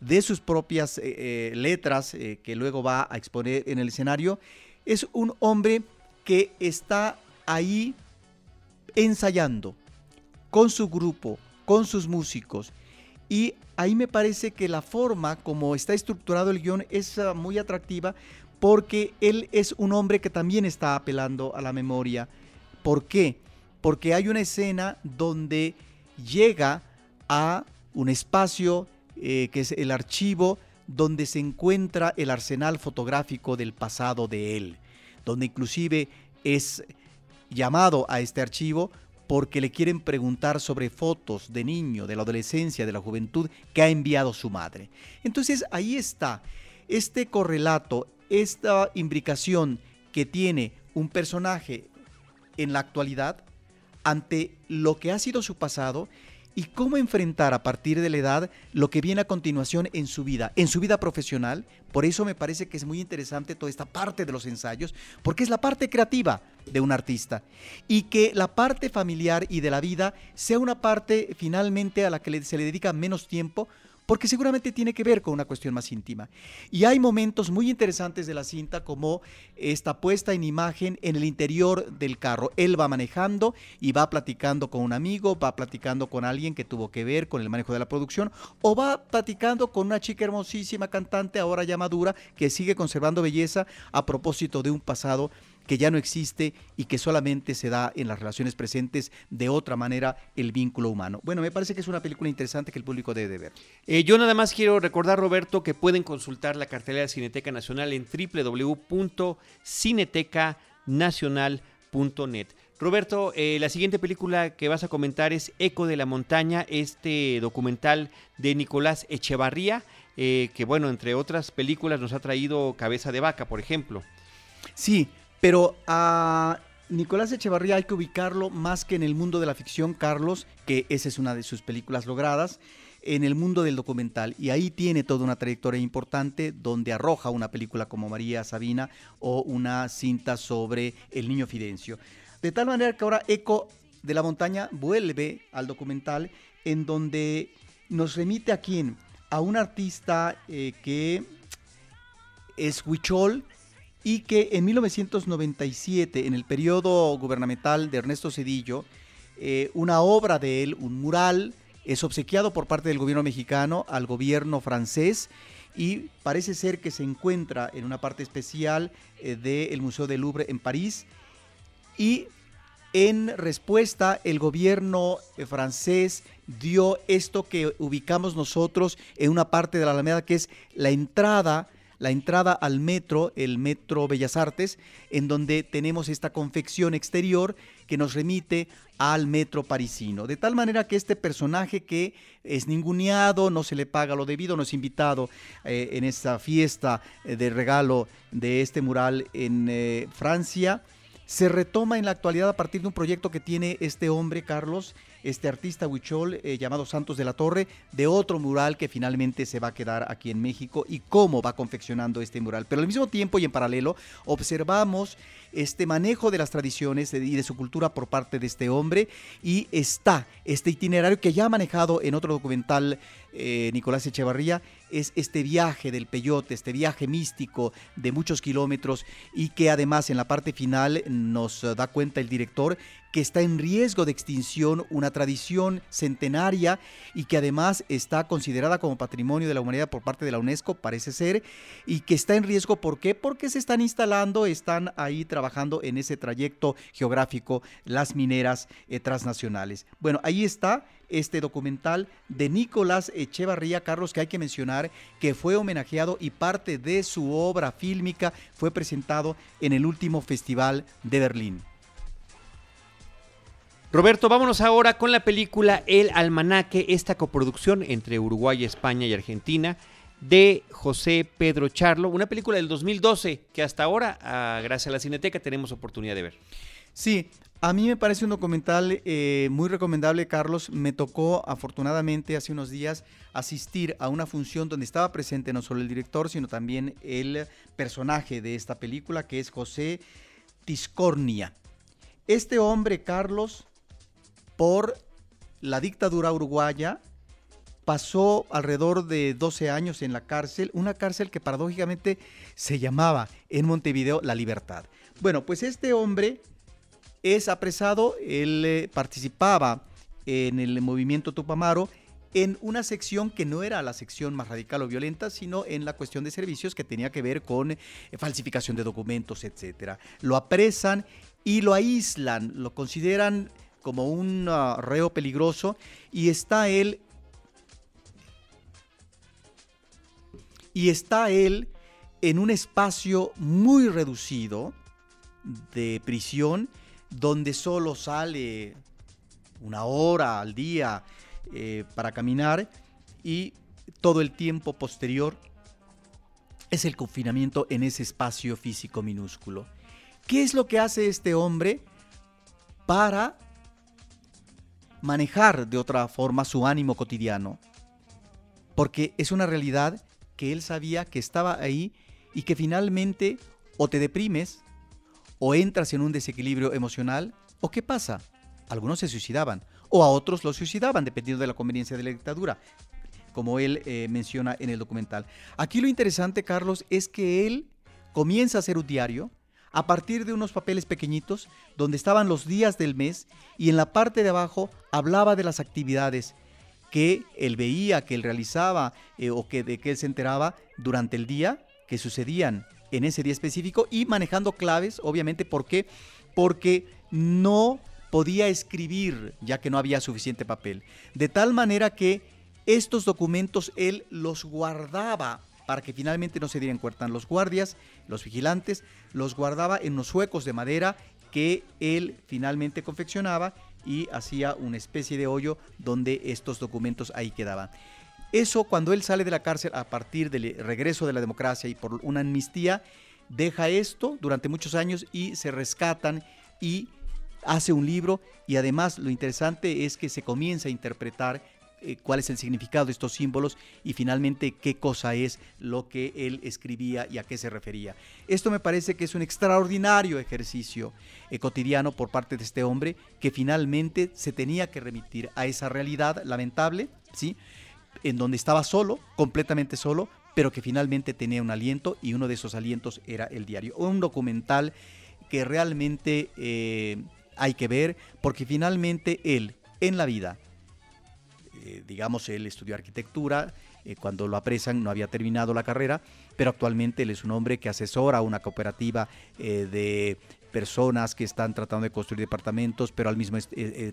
de sus propias eh, eh, letras eh, que luego va a exponer en el escenario, es un hombre que está ahí ensayando con su grupo, con sus músicos y ahí me parece que la forma como está estructurado el guion es ah, muy atractiva porque él es un hombre que también está apelando a la memoria. ¿Por qué? Porque hay una escena donde llega a un espacio eh, que es el archivo donde se encuentra el arsenal fotográfico del pasado de él, donde inclusive es llamado a este archivo porque le quieren preguntar sobre fotos de niño, de la adolescencia, de la juventud que ha enviado su madre. Entonces ahí está este correlato, esta imbricación que tiene un personaje en la actualidad ante lo que ha sido su pasado y cómo enfrentar a partir de la edad lo que viene a continuación en su vida, en su vida profesional. Por eso me parece que es muy interesante toda esta parte de los ensayos, porque es la parte creativa de un artista. Y que la parte familiar y de la vida sea una parte finalmente a la que se le dedica menos tiempo, porque seguramente tiene que ver con una cuestión más íntima. Y hay momentos muy interesantes de la cinta como esta puesta en imagen en el interior del carro. Él va manejando y va platicando con un amigo, va platicando con alguien que tuvo que ver con el manejo de la producción o va platicando con una chica hermosísima cantante ahora ya madura que sigue conservando belleza a propósito de un pasado que ya no existe y que solamente se da en las relaciones presentes de otra manera el vínculo humano. Bueno, me parece que es una película interesante que el público debe ver. Eh, yo nada más quiero recordar, Roberto, que pueden consultar la cartelera de Cineteca Nacional en www.cinetecanacional.net. Roberto, eh, la siguiente película que vas a comentar es Eco de la Montaña, este documental de Nicolás Echevarría, eh, que bueno, entre otras películas nos ha traído Cabeza de Vaca, por ejemplo. Sí, pero a Nicolás Echevarría hay que ubicarlo más que en el mundo de la ficción, Carlos, que esa es una de sus películas logradas, en el mundo del documental. Y ahí tiene toda una trayectoria importante donde arroja una película como María Sabina o una cinta sobre el niño Fidencio. De tal manera que ahora Eco de la Montaña vuelve al documental en donde nos remite a quién? A un artista eh, que es Huichol, y que en 1997, en el periodo gubernamental de Ernesto Cedillo, eh, una obra de él, un mural, es obsequiado por parte del gobierno mexicano al gobierno francés y parece ser que se encuentra en una parte especial eh, del Museo del Louvre en París y En respuesta, el gobierno eh, francés dio esto que ubicamos nosotros en una parte de la Alameda, que es la entrada la entrada al metro, el Metro Bellas Artes, en donde tenemos esta confección exterior que nos remite al metro parisino. De tal manera que este personaje que es ninguneado, no se le paga lo debido, no es invitado eh, en esta fiesta eh, de regalo de este mural en eh, Francia, se retoma en la actualidad a partir de un proyecto que tiene este hombre, Carlos, este artista huichol eh, llamado Santos de la Torre, de otro mural que finalmente se va a quedar aquí en México y cómo va confeccionando este mural. Pero al mismo tiempo y en paralelo observamos este manejo de las tradiciones y de su cultura por parte de este hombre y está este itinerario que ya ha manejado en otro documental eh, Nicolás Echevarría, es este viaje del peyote, este viaje místico de muchos kilómetros y que además en la parte final nos da cuenta el director que está en riesgo de extinción una tradición centenaria y que además está considerada como patrimonio de la humanidad por parte de la UNESCO, parece ser, y que está en riesgo, ¿por qué? Porque se están instalando, están ahí trabajando en ese trayecto geográfico las mineras eh, transnacionales. Bueno, ahí está este documental de Nicolás Echevarría Carlos, que hay que mencionar que fue homenajeado y parte de su obra fílmica fue presentado en el último Festival de Berlín. Roberto, vámonos ahora con la película El Almanaque, esta coproducción entre Uruguay, España y Argentina de José Pedro Charlo, una película del 2012 que hasta ahora, ah, gracias a la Cineteca, tenemos oportunidad de ver. Sí, a mí me parece un documental eh, muy recomendable, Carlos. Me tocó, afortunadamente, hace unos días asistir a una función donde estaba presente no solo el director, sino también el personaje de esta película, que es José Tiscornia. Este hombre, Carlos, por la dictadura uruguaya, pasó alrededor de 12 años en la cárcel, una cárcel que paradójicamente se llamaba en Montevideo La Libertad. Bueno, pues este hombre es apresado, él eh, participaba en el movimiento Tupamaro en una sección que no era la sección más radical o violenta, sino en la cuestión de servicios que tenía que ver con eh, falsificación de documentos, etc. Lo apresan y lo aíslan, lo consideran como un uh, reo peligroso y está él y está él en un espacio muy reducido de prisión donde solo sale una hora al día eh, para caminar y todo el tiempo posterior es el confinamiento en ese espacio físico minúsculo. ¿Qué es lo que hace este hombre para manejar de otra forma su ánimo cotidiano, porque es una realidad que él sabía que estaba ahí y que finalmente o te deprimes o entras en un desequilibrio emocional o qué pasa. Algunos se suicidaban o a otros los suicidaban dependiendo de la conveniencia de la dictadura, como él eh, menciona en el documental. Aquí lo interesante, Carlos, es que él comienza a hacer un diario, a partir de unos papeles pequeñitos donde estaban los días del mes y en la parte de abajo hablaba de las actividades que él veía, que él realizaba eh, o que, de que él se enteraba durante el día que sucedían en ese día específico y manejando claves, obviamente, ¿por qué? Porque no podía escribir ya que no había suficiente papel. De tal manera que estos documentos él los guardaba para que finalmente no se dieran cuenta. Los guardias, los vigilantes, los guardaba en unos huecos de madera que él finalmente confeccionaba y hacía una especie de hoyo donde estos documentos ahí quedaban. Eso cuando él sale de la cárcel a partir del regreso de la democracia y por una amnistía, deja esto durante muchos años y se rescatan y hace un libro y además lo interesante es que se comienza a interpretar eh, cuál es el significado de estos símbolos y finalmente qué cosa es lo que él escribía y a qué se refería. Esto me parece que es un extraordinario ejercicio eh, cotidiano por parte de este hombre que finalmente se tenía que remitir a esa realidad lamentable, ¿sí? En donde estaba solo, completamente solo, pero que finalmente tenía un aliento y uno de esos alientos era el diario. Un documental que realmente eh, hay que ver porque finalmente él en la vida eh, digamos, él estudió arquitectura, eh, cuando lo apresan no había terminado la carrera, pero actualmente él es un hombre que asesora una cooperativa eh, de personas que están tratando de construir departamentos, pero al mismo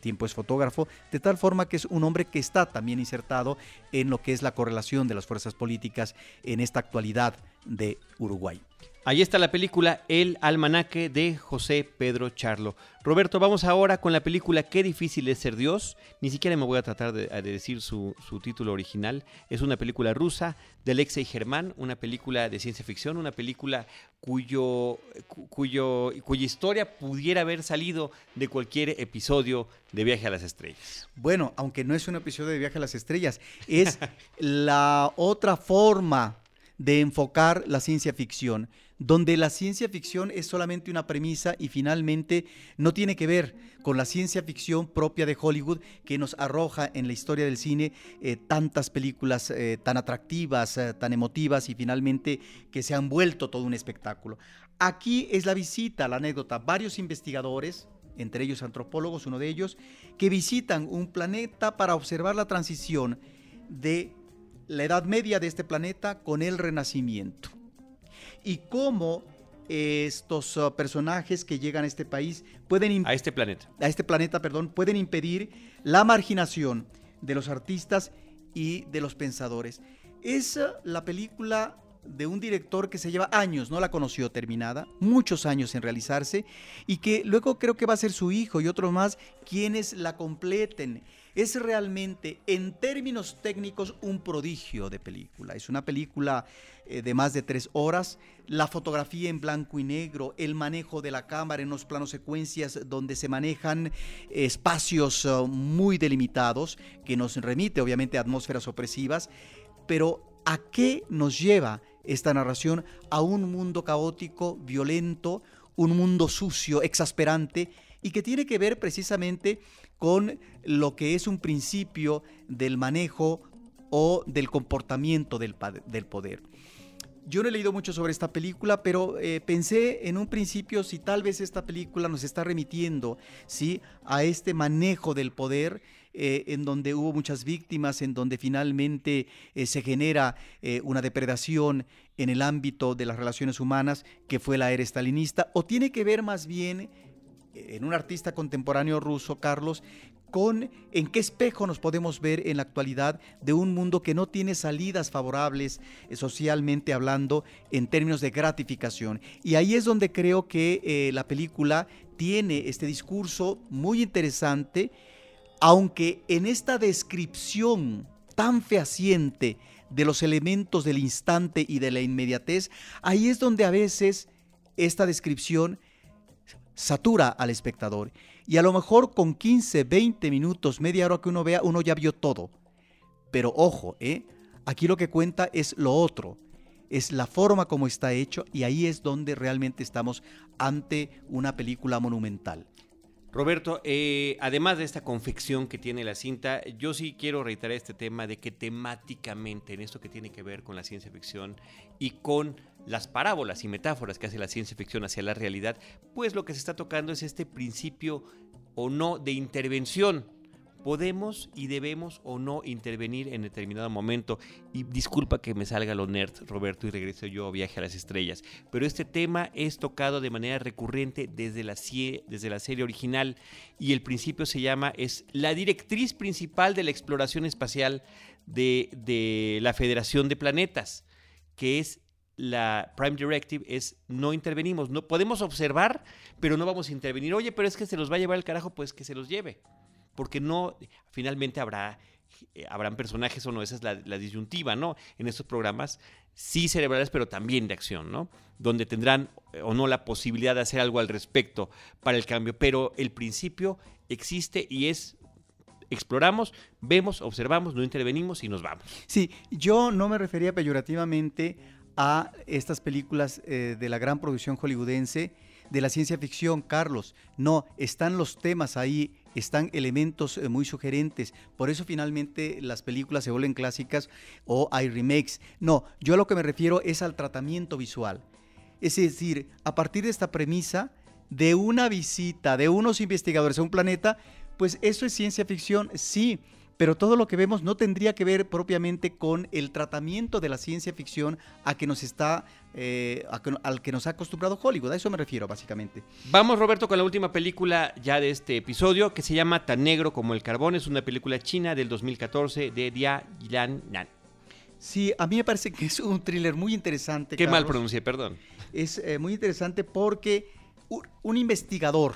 tiempo es fotógrafo, de tal forma que es un hombre que está también insertado en lo que es la correlación de las fuerzas políticas en esta actualidad de Uruguay. Ahí está la película El Almanaque de José Pedro Charlo. Roberto, vamos ahora con la película Qué difícil es ser Dios. Ni siquiera me voy a tratar de, decir su, título original. Es una película rusa de Alexei Germán, una película de ciencia ficción, una película cuyo, cuyo, cuya historia pudiera haber salido de cualquier episodio de Viaje a las Estrellas. Bueno, aunque no es un episodio de Viaje a las Estrellas, es la otra forma de enfocar la ciencia ficción donde la ciencia ficción es solamente una premisa y finalmente no tiene que ver con la ciencia ficción propia de Hollywood que nos arroja en la historia del cine eh, tantas películas eh, tan atractivas, eh, tan emotivas y finalmente que se han vuelto todo un espectáculo. Aquí es la visita, la anécdota, varios investigadores, entre ellos antropólogos, uno de ellos, que visitan un planeta para observar la transición de la edad media de este planeta con el renacimiento y cómo estos uh, personajes que llegan a este país pueden a este planeta. A este planeta perdón pueden impedir la marginación de los artistas y de los pensadores. Es uh, la película de un director que se lleva años, no la conoció terminada, muchos años en realizarse, y que luego creo que va a ser su hijo y otros más quienes la completen es realmente, en términos técnicos, un prodigio de película. Es una película eh, de más de tres horas. La fotografía en blanco y negro, el manejo de la cámara en los planos secuencias donde se manejan espacios uh, muy delimitados, que nos remite obviamente a atmósferas opresivas. Pero, ¿a qué nos lleva esta narración? A un mundo caótico, violento, un mundo sucio, exasperante, y que tiene que ver precisamente con lo que es un principio del manejo o del comportamiento del, poder. Yo no he leído mucho sobre esta película, pero eh, pensé en un principio si tal vez esta película nos está remitiendo ¿sí? a este manejo del poder, eh, en donde hubo muchas víctimas, en donde finalmente eh, se genera una depredación en el ámbito de las relaciones humanas, que fue la era estalinista, o tiene que ver más bien en un artista contemporáneo ruso, Carlos, con en qué espejo nos podemos ver en la actualidad de un mundo que no tiene salidas favorables eh, socialmente hablando en términos de gratificación. Y ahí es donde creo que eh, la película tiene este discurso muy interesante, aunque en esta descripción tan fehaciente de los elementos del instante y de la inmediatez, ahí es donde a veces esta descripción satura al espectador. Y a lo mejor con 15, 20 minutos, media hora que uno vea, uno ya vio todo. Pero ojo, ¿eh? aquí lo que cuenta es lo otro, es la forma como está hecho y ahí es donde realmente estamos ante una película monumental. Roberto, eh, además de esta confección que tiene la cinta, yo sí quiero reiterar este tema de que temáticamente, en esto que tiene que ver con la ciencia ficción y con las parábolas y metáforas que hace la ciencia ficción hacia la realidad, pues lo que se está tocando es este principio o no de intervención podemos y debemos o no intervenir en determinado momento. Y disculpa que me salga lo nerd, Roberto, y regreso yo a Viaje a las Estrellas. Pero este tema es tocado de manera recurrente desde la, serie original y el principio se llama, es la directriz principal de la exploración espacial de, de la Federación de Planetas, que es la Prime Directive es no intervenimos, no podemos observar, pero no vamos a intervenir. Oye, pero es que se los va a llevar el carajo, pues que se los lleve porque no, finalmente habrá, eh, habrán personajes o no, esa es la, disyuntiva, ¿no? En estos programas, sí cerebrales, pero también de acción, ¿no? Donde tendrán eh, o no la posibilidad de hacer algo al respecto para el cambio, pero el principio existe y es exploramos, vemos, observamos, no intervenimos y nos vamos. Sí, yo no me refería peyorativamente a estas películas eh, de la gran producción hollywoodense de la ciencia ficción, Carlos. No, están los temas ahí están elementos eh, muy sugerentes. Por eso finalmente las películas se vuelven clásicas o hay remakes. No, yo a lo que me refiero es al tratamiento visual. Es decir, a partir de esta premisa de una visita de unos investigadores a un planeta, pues eso es ciencia ficción, sí, pero todo lo que vemos no tendría que ver propiamente con el tratamiento de la ciencia ficción a que nos está, eh, al que nos ha acostumbrado Hollywood. A eso me refiero, básicamente. Vamos, Roberto, con la última película ya de este episodio, que se llama Tan Negro como el Carbón. Es una película china del 2014 de Dia Yan Nan. Sí, a mí me parece que es un thriller muy interesante. Qué mal pronuncié, perdón. Es eh, muy interesante porque un investigador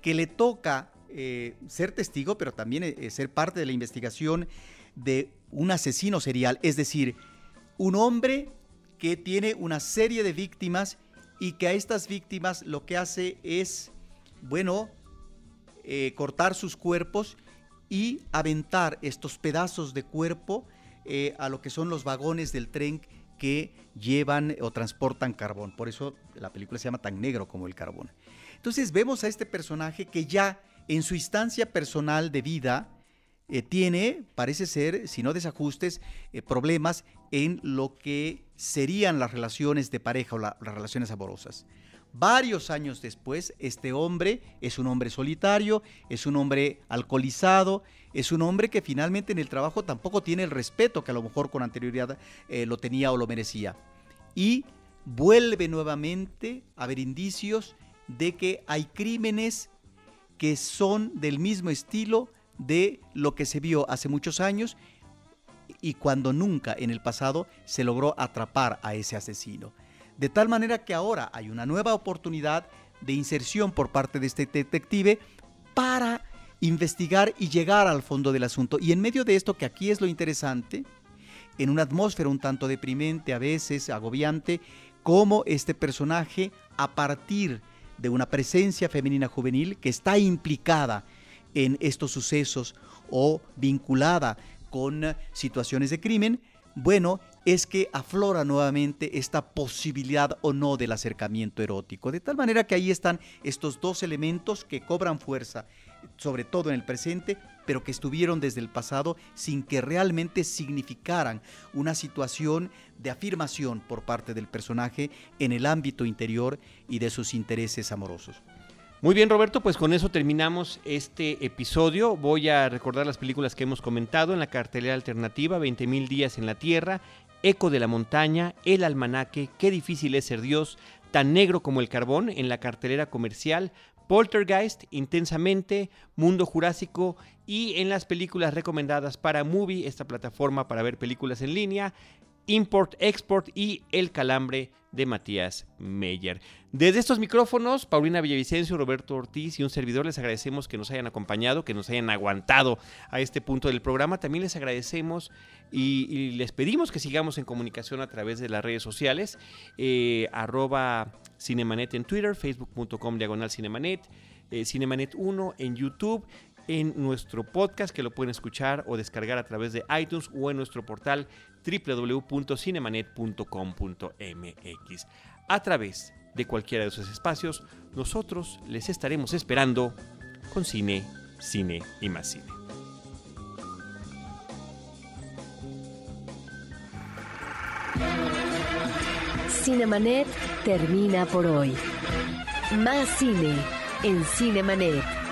que le toca eh, ser testigo, pero también eh, ser parte de la investigación de un asesino serial, es decir, un hombre que tiene una serie de víctimas y que a estas víctimas lo que hace es, bueno, cortar sus cuerpos y aventar estos pedazos de cuerpo eh, a lo que son los vagones del tren que llevan o transportan carbón. Por eso la película se llama tan negro como el carbón. Entonces vemos a este personaje que ya en su instancia personal de vida eh, tiene, parece ser, si no desajustes, eh, problemas en lo que serían las relaciones de pareja o las relaciones amorosas. Varios años después, este hombre es un hombre solitario, es un hombre alcoholizado, es un hombre que finalmente en el trabajo tampoco tiene el respeto que a lo mejor con anterioridad eh, lo tenía o lo merecía. Y vuelve nuevamente a haber indicios de que hay crímenes que son del mismo estilo de lo que se vio hace muchos años y cuando nunca en el pasado se logró atrapar a ese asesino. De tal manera que ahora hay una nueva oportunidad de inserción por parte de este detective para investigar y llegar al fondo del asunto. Y en medio de esto, que aquí es lo interesante, en una atmósfera un tanto deprimente, a veces agobiante, cómo este personaje, a partir de una presencia femenina juvenil que está implicada en estos sucesos o vinculada con situaciones de crimen, bueno, es que aflora nuevamente esta posibilidad o no del acercamiento erótico. De tal manera que ahí están estos dos elementos que cobran fuerza, sobre todo en el presente, pero que estuvieron desde el pasado sin que realmente significaran una situación de afirmación por parte del personaje en el ámbito interior y de sus intereses amorosos. Muy bien, Roberto, pues con eso terminamos este episodio. Voy a recordar las películas que hemos comentado en la cartelera alternativa, 20.000 días en la Tierra, Eco de la Montaña, El Almanaque, Qué difícil es ser Dios, Tan negro como el carbón en la cartelera comercial, Poltergeist, Intensamente, Mundo Jurásico y en las películas recomendadas para Movie, esta plataforma para ver películas en línea, Import, Export y El Calambre de Matías Meyer. Desde estos micrófonos, Paulina Villavicencio, Roberto Ortiz y un servidor les agradecemos que nos hayan acompañado, que nos hayan aguantado a este punto del programa. También les agradecemos y, les pedimos que sigamos en comunicación a través de las redes sociales, eh, arroba Cinemanet en Twitter, facebook.com diagonal Cinemanet, eh, Cinemanet 1 en YouTube en nuestro podcast que lo pueden escuchar o descargar a través de iTunes o en nuestro portal www.cinemanet.com.mx. A través de cualquiera de esos espacios, nosotros les estaremos esperando con cine, cine y más cine. Cinemanet termina por hoy. Más cine en Cinemanet.